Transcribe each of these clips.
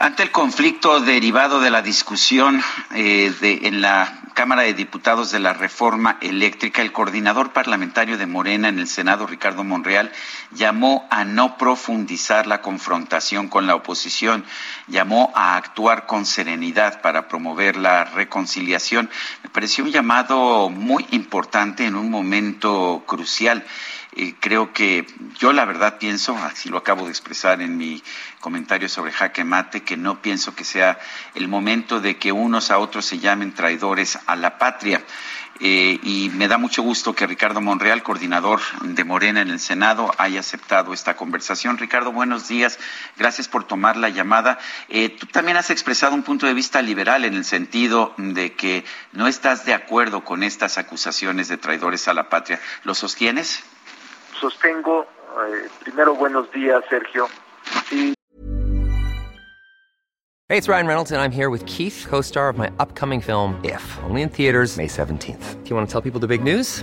Ante el conflicto derivado de la discusión eh, de, en la Cámara de Diputados de la reforma eléctrica, el coordinador parlamentario de Morena en el Senado, Ricardo Monreal, llamó a no profundizar la confrontación con la oposición, llamó a actuar con serenidad para promover la reconciliación. Me pareció un llamado muy importante en un momento crucial creo que yo la verdad pienso, así lo acabo de expresar en mi comentario sobre jaque mate, que no pienso que sea el momento de que unos a otros se llamen traidores a la patria. Eh, y me da mucho gusto que Ricardo Monreal, coordinador de Morena en el Senado, haya aceptado esta conversación. Ricardo, buenos días. Gracias por tomar la llamada. Eh, tú también has expresado un punto de vista liberal en el sentido de que no estás de acuerdo con estas acusaciones de traidores a la patria. ¿Lo sostienes? Sostengo, eh, primero buenos días, Sergio. Hey, it's Ryan Reynolds, and I'm here with Keith, co star of my upcoming film, If, only in theaters, May 17th. Do you want to tell people the big news?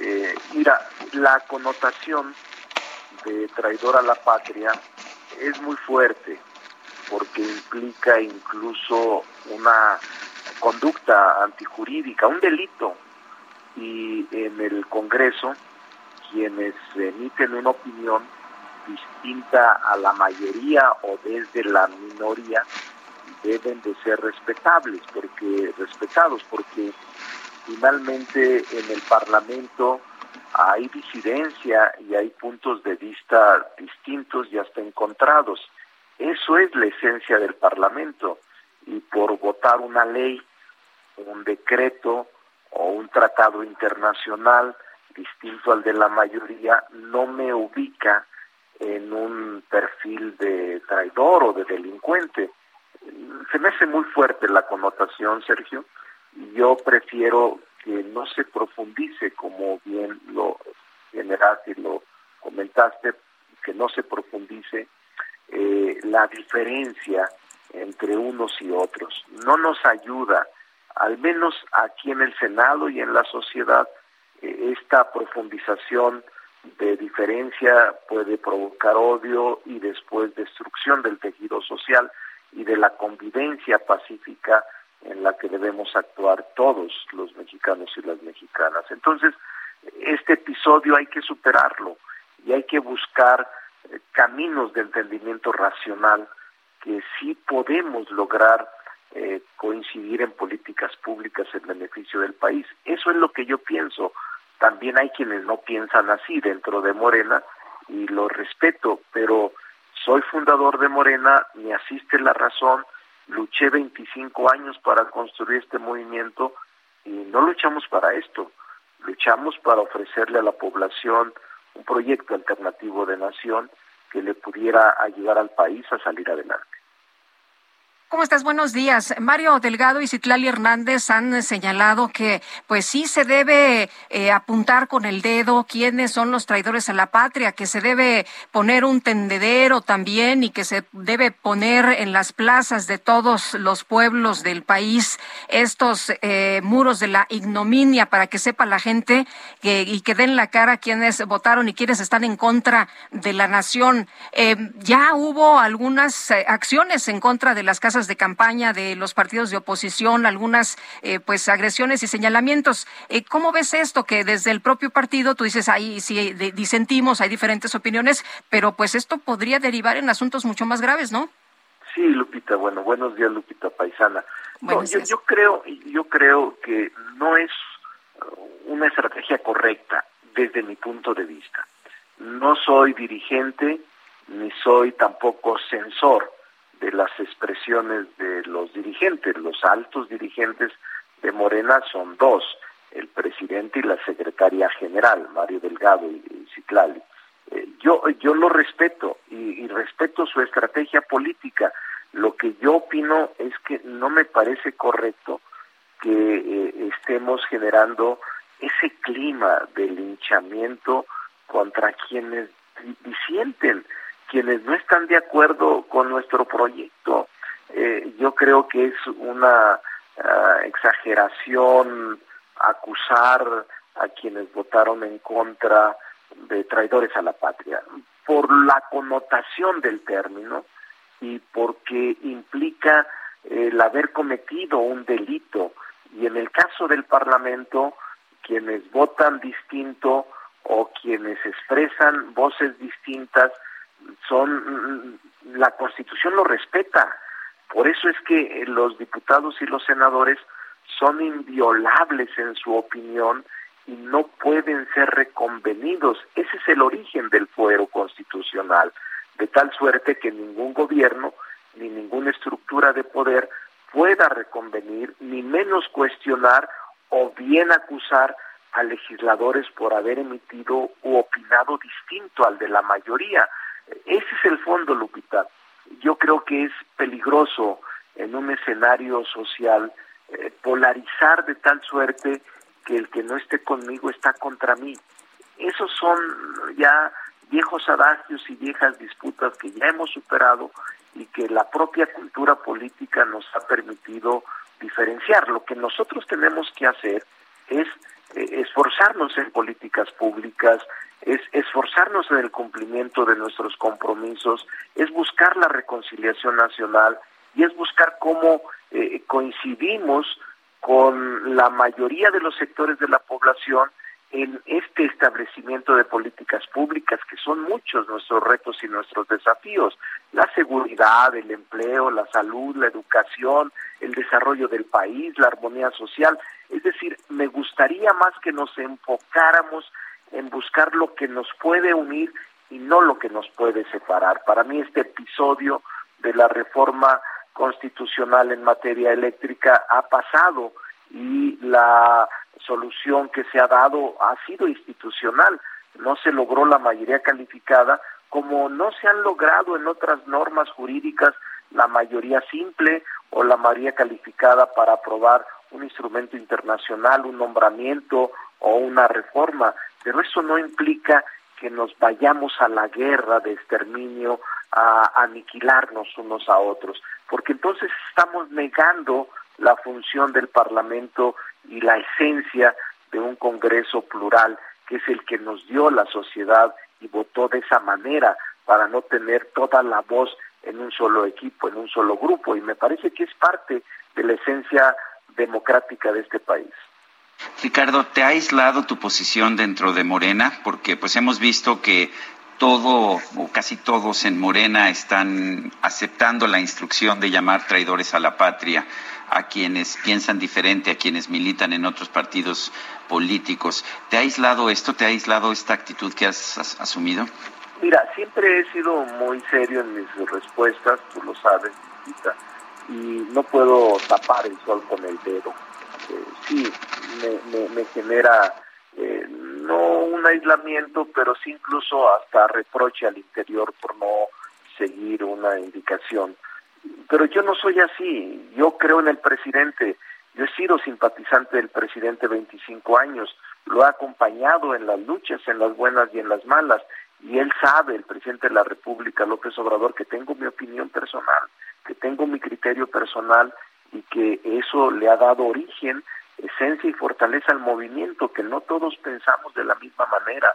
Eh, mira, la connotación de traidor a la patria es muy fuerte porque implica incluso una conducta antijurídica, un delito. Y en el Congreso, quienes emiten una opinión distinta a la mayoría o desde la minoría, deben de ser respetables, porque respetados, porque finalmente en el Parlamento hay disidencia y hay puntos de vista distintos y hasta encontrados. Eso es la esencia del Parlamento y por votar una ley, un decreto o un tratado internacional distinto al de la mayoría no me ubica en un perfil de traidor o de delincuente. Se me hace muy fuerte la connotación, Sergio, yo prefiero que no se profundice, como bien lo generaste lo comentaste, que no se profundice eh, la diferencia entre unos y otros. No nos ayuda, al menos aquí en el Senado y en la sociedad, eh, esta profundización de diferencia puede provocar odio y después destrucción del tejido social y de la convivencia pacífica en la que debemos actuar todos los mexicanos y las mexicanas. Entonces, este episodio hay que superarlo y hay que buscar eh, caminos de entendimiento racional que sí podemos lograr eh, coincidir en políticas públicas en beneficio del país. Eso es lo que yo pienso. También hay quienes no piensan así dentro de Morena y lo respeto, pero soy fundador de Morena, me asiste la razón, luché 25 años para construir este movimiento y no luchamos para esto, luchamos para ofrecerle a la población un proyecto alternativo de nación que le pudiera ayudar al país a salir adelante. ¿Cómo estás? Buenos días. Mario Delgado y Citlali Hernández han señalado que, pues sí, se debe eh, apuntar con el dedo quiénes son los traidores a la patria, que se debe poner un tendedero también y que se debe poner en las plazas de todos los pueblos del país estos eh, muros de la ignominia para que sepa la gente y que den la cara quienes votaron y quienes están en contra de la nación. Eh, ya hubo algunas acciones en contra de las casas de campaña de los partidos de oposición, algunas eh, pues agresiones y señalamientos. Eh, ¿Cómo ves esto? Que desde el propio partido tú dices ahí sí disentimos, hay diferentes opiniones, pero pues esto podría derivar en asuntos mucho más graves, ¿no? Sí, Lupita. Bueno, buenos días, Lupita Paisana. yo, yo creo, yo creo que no es una estrategia correcta desde mi punto de vista. No soy dirigente ni soy tampoco censor de las expresiones de los dirigentes. Los altos dirigentes de Morena son dos, el presidente y la secretaria general, Mario Delgado y, Citlali. Eh, yo, yo lo respeto y, respeto su estrategia política. Lo que yo opino es que no me parece correcto que eh, estemos generando ese clima de linchamiento contra quienes disienten, quienes no están de acuerdo con nuestro proyecto. Eh, yo creo que es una ah, exageración acusar a quienes votaron en contra de traidores a la patria, por la connotación del término y porque implica el haber cometido un delito. Y en el caso del Parlamento, quienes votan distinto o quienes expresan voces distintas son la Constitución lo respeta. Por eso es que los diputados y los senadores son inviolables en su opinión y no pueden ser reconvenidos. Ese es el origen del fuero constitucional, de tal suerte que ningún gobierno ni ninguna estructura de poder pueda reconvenir, ni menos cuestionar o bien acusar a legisladores por haber emitido u opinado distinto al de la mayoría. Ese es el fondo, Lupita. Yo creo que es peligroso en un escenario social eh, polarizar de tal suerte que el que no esté conmigo está contra mí. Esos son ya viejos adagios y viejas disputas que ya hemos superado y que la propia cultura política nos ha permitido diferenciar. Lo que nosotros tenemos que hacer es esforzarnos en políticas públicas, es esforzarnos en el cumplimiento de nuestros compromisos, es buscar la reconciliación nacional y es buscar cómo eh, coincidimos con la mayoría de los sectores de la población en este establecimiento de políticas públicas, que son muchos nuestros retos y nuestros desafíos, la seguridad, el empleo, la salud, la educación, el desarrollo del país, la armonía social. Es decir, me gustaría más que nos enfocáramos en buscar lo que nos puede unir y no lo que nos puede separar. Para mí este episodio de la reforma constitucional en materia eléctrica ha pasado y la solución que se ha dado ha sido institucional. No se logró la mayoría calificada como no se han logrado en otras normas jurídicas la mayoría simple o la mayoría calificada para aprobar un instrumento internacional, un nombramiento o una reforma pero eso no implica que nos vayamos a la guerra de exterminio, a aniquilarnos unos a otros, porque entonces estamos negando la función del Parlamento y la esencia de un Congreso plural, que es el que nos dio la sociedad y votó de esa manera para no tener toda la voz en un solo equipo, en un solo grupo, y me parece que es parte de la esencia democrática de este país. Ricardo, ¿te ha aislado tu posición dentro de Morena? Porque pues hemos visto que todo o casi todos en Morena están aceptando la instrucción de llamar traidores a la patria a quienes piensan diferente, a quienes militan en otros partidos políticos. ¿Te ha aislado esto? ¿Te ha aislado esta actitud que has, asumido? Mira, siempre he sido muy serio en mis respuestas, tú lo sabes, y no puedo tapar el sol con el dedo. Sí me, genera eh, no un aislamiento, pero sí incluso hasta reproche al interior por no seguir una indicación. Pero yo no soy así, yo creo en el presidente, yo he sido simpatizante del presidente 25 años, lo he acompañado en las luchas, en las buenas y en las malas, y él sabe, el presidente de la República, López Obrador, que tengo mi opinión personal, tengo mi criterio personal y que eso le ha dado origen, esencia y fortaleza al movimiento, que no todos pensamos de la misma manera.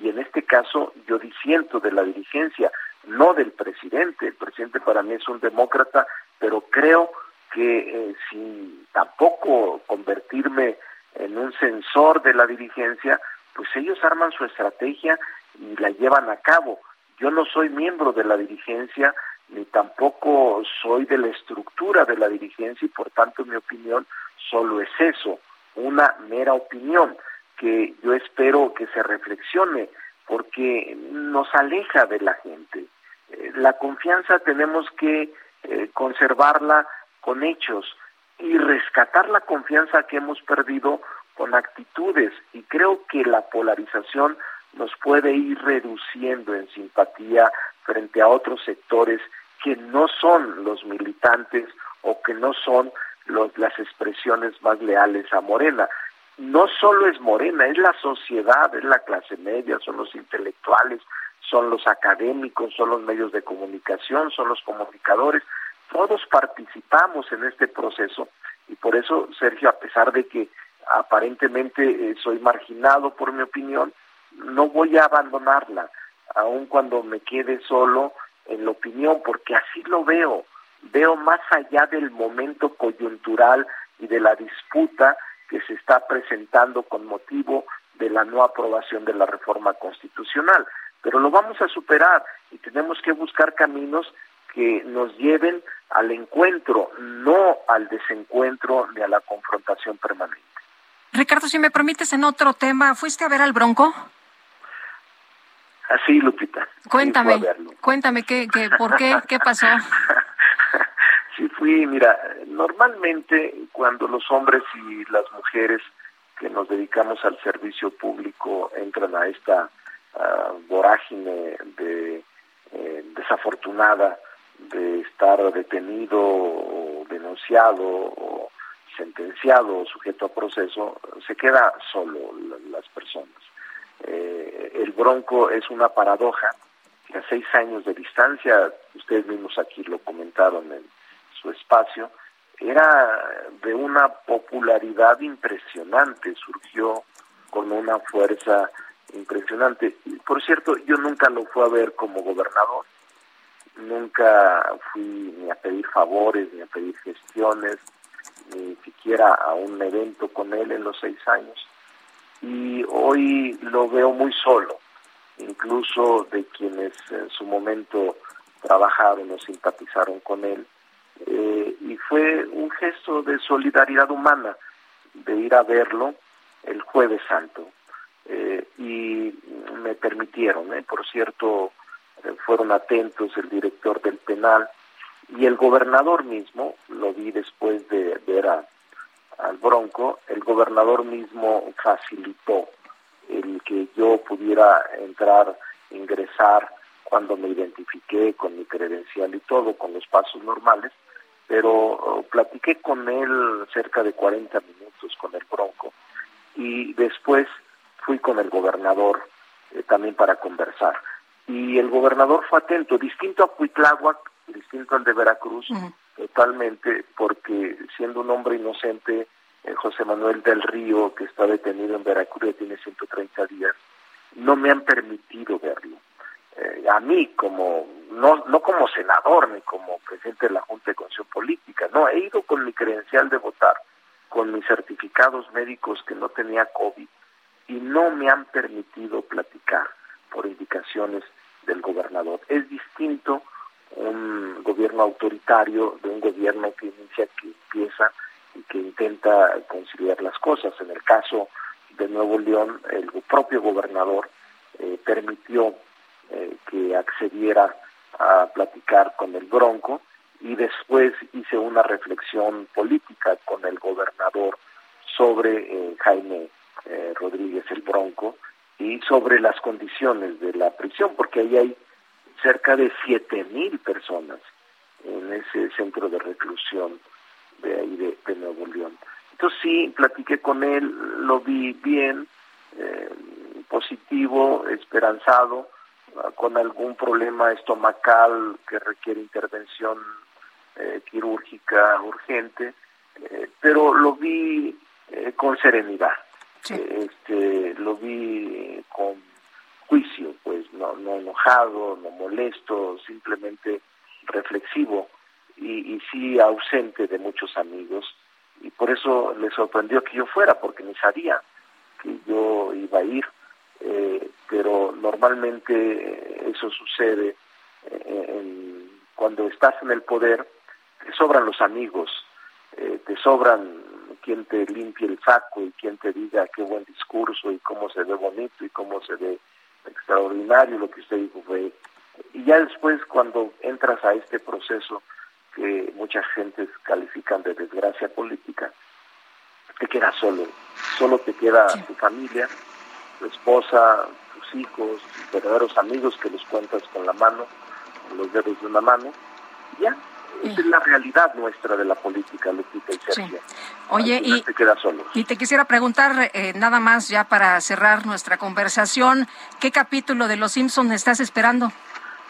Y en este caso yo disiento de la dirigencia, no del presidente. El presidente para mí es un demócrata, pero creo que eh, sin tampoco convertirme en un censor de la dirigencia, pues ellos arman su estrategia y la llevan a cabo. Yo no soy miembro de la dirigencia, ni tampoco soy de la estructura de la dirigencia y por tanto mi opinión solo es eso, una mera opinión que yo espero que se reflexione porque nos aleja de la gente. Eh, la confianza tenemos que eh, conservarla con hechos y rescatar la confianza que hemos perdido con actitudes y creo que la polarización nos puede ir reduciendo en simpatía frente a otros sectores que no son los militantes o que no son las expresiones más leales a Morena. No solo es Morena, es la sociedad, es la clase media, son los intelectuales, son los académicos, son los medios de comunicación, son los comunicadores. Todos participamos en este proceso y por eso, Sergio, a pesar de que aparentemente eh, soy marginado por mi opinión, no voy a abandonarla, aun cuando me quede solo en la opinión, porque así lo veo, veo más allá del momento coyuntural y de la disputa que se está presentando con motivo de la no aprobación de la reforma constitucional. Pero lo vamos a superar y tenemos que buscar caminos que nos lleven al encuentro, no al desencuentro ni a la confrontación permanente. Ricardo, si me permites, en otro tema, ¿fuiste a ver al Bronco? Así, Lupita. Cuéntame, cuéntame, ¿qué, qué, ¿por qué? ¿Qué pasó? sí, fui, mira, normalmente cuando los hombres y las mujeres que nos dedicamos al servicio público entran a esta uh, vorágine de eh, desafortunada de estar detenido o denunciado o sentenciado o sujeto a proceso, se queda solo las personas. Eh, el Bronco es una paradoja que a seis años de distancia, ustedes mismos aquí lo comentaron en su espacio, era de una popularidad impresionante, surgió con una fuerza impresionante. Por cierto, yo nunca lo fui a ver como gobernador, nunca fui ni a pedir favores, ni a pedir gestiones, ni siquiera a un evento con él en los seis años. Y hoy lo veo muy solo, incluso de quienes en su momento trabajaron o simpatizaron con él. Eh, y fue un gesto de solidaridad humana de ir a verlo el jueves santo. Eh, y me permitieron, eh, por cierto, fueron atentos el director del penal y el gobernador mismo, lo vi después de ver al Bronco, el gobernador mismo facilitó el que yo pudiera entrar, ingresar cuando me identifiqué con mi credencial y todo, con los pasos normales, pero oh, platiqué con él cerca de 40 minutos con el Bronco y después fui con el gobernador eh, también para conversar. Y el gobernador fue atento, distinto a Cuitláhuac, distinto al de Veracruz, totalmente, porque siendo un hombre inocente, eh, José Manuel del Río, que está detenido en Veracruz, tiene 130 días, no me han permitido verlo. Eh, a mí, como no, no como senador ni como presidente de la Junta de Constitución Política, no, he ido con mi credencial de votar, con mis certificados médicos que no tenía COVID, y no me han permitido platicar por indicaciones del gobernador. Es distinto gobierno autoritario de un gobierno que inicia, que empieza y que intenta conciliar las cosas. En el caso de Nuevo León, el propio gobernador eh, permitió eh, que accediera a platicar con el Bronco y después hice una reflexión política con el gobernador sobre eh, Jaime Rodríguez el Bronco y sobre las condiciones de la prisión, porque ahí hay cerca de siete mil personas en ese centro de reclusión de ahí de, Nuevo León. Entonces sí, platiqué con él, lo vi bien, eh, positivo, esperanzado, ah, con algún problema estomacal que requiere intervención eh, quirúrgica urgente, eh, pero lo vi con serenidad, este, lo vi con juicio, pues no, no enojado, no molesto, simplemente reflexivo. y, y sí ausente de muchos amigos y por eso le sorprendió que yo fuera porque ni sabía que yo iba a ir eh, pero normalmente eso sucede eh, cuando estás en el poder te sobran los amigos eh, te sobran quien te limpie el saco y quien te diga qué buen discurso y cómo se ve bonito y cómo se ve extraordinario lo que usted dijo fue y ya después cuando entras a este proceso que muchas gentes califican de desgracia política te quedas solo. Solo te queda tu familia tu esposa tus hijos tus verdaderos amigos que los cuentas con la mano con los dedos de una mano. Y ya esa es la realidad nuestra de la política, Lupita y Sergio. Oye, y te, y te quisiera preguntar, eh, nada más ya para cerrar nuestra conversación, ¿qué capítulo de Los Simpsons estás esperando?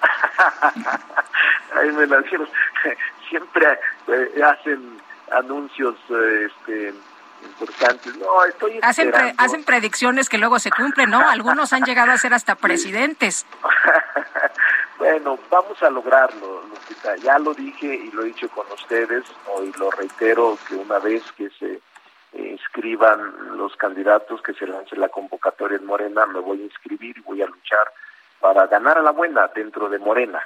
Ahí me la. Siempre eh, hacen anuncios eh, este, importantes. No, estoy hacen, pre- hacen predicciones que luego se cumplen, ¿no? Algunos han llegado a ser hasta presidentes. bueno, vamos a lograrlo, Lupita. Ya lo dije y lo he dicho con ustedes, hoy lo reitero que una vez que se eh, inscriban los candidatos, que se lance la convocatoria en Morena, me voy a inscribir y voy a luchar para ganar a la buena dentro de Morena.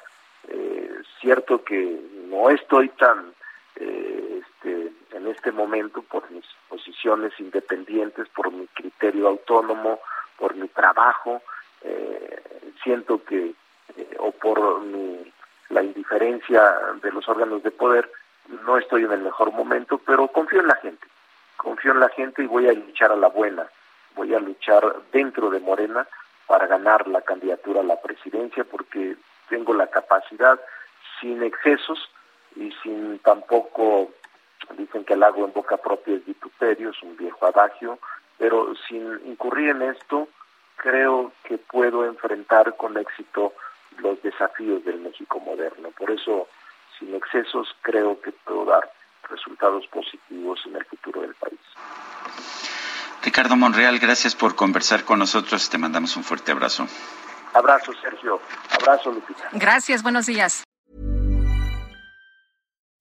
Eh, cierto que no estoy tan eh, este, en este momento por mis posiciones independientes, por mi criterio autónomo, por mi trabajo. Eh, siento que, eh, o por mi, la indiferencia de los órganos de poder, no estoy en el mejor momento, pero confío en la gente. Confío en la gente y voy a luchar a la buena. Voy a luchar dentro de Morena para ganar la candidatura a la presidencia porque tengo la capacidad sin excesos y sin tampoco dicen que el agua en boca propia es vituperio, es un viejo adagio, pero sin incurrir en esto, creo que puedo enfrentar con éxito los desafíos del México moderno. Por eso, sin excesos, creo que puedo dar resultados positivos en el futuro del país. Ricardo Monreal, gracias por conversar con nosotros. Te mandamos un fuerte abrazo. Abrazo, Sergio. Abrazo, Lupita. Gracias, buenos días.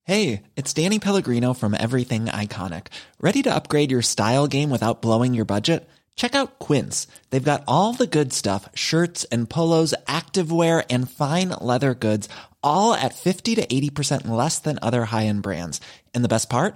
Hey, it's Danny Pellegrino from Everything Iconic. Ready to upgrade your style game without blowing your budget? Check out Quince. They've got all the good stuff shirts and polos, activewear, and fine leather goods, all at 50 to 80% less than other high end brands. And the best part?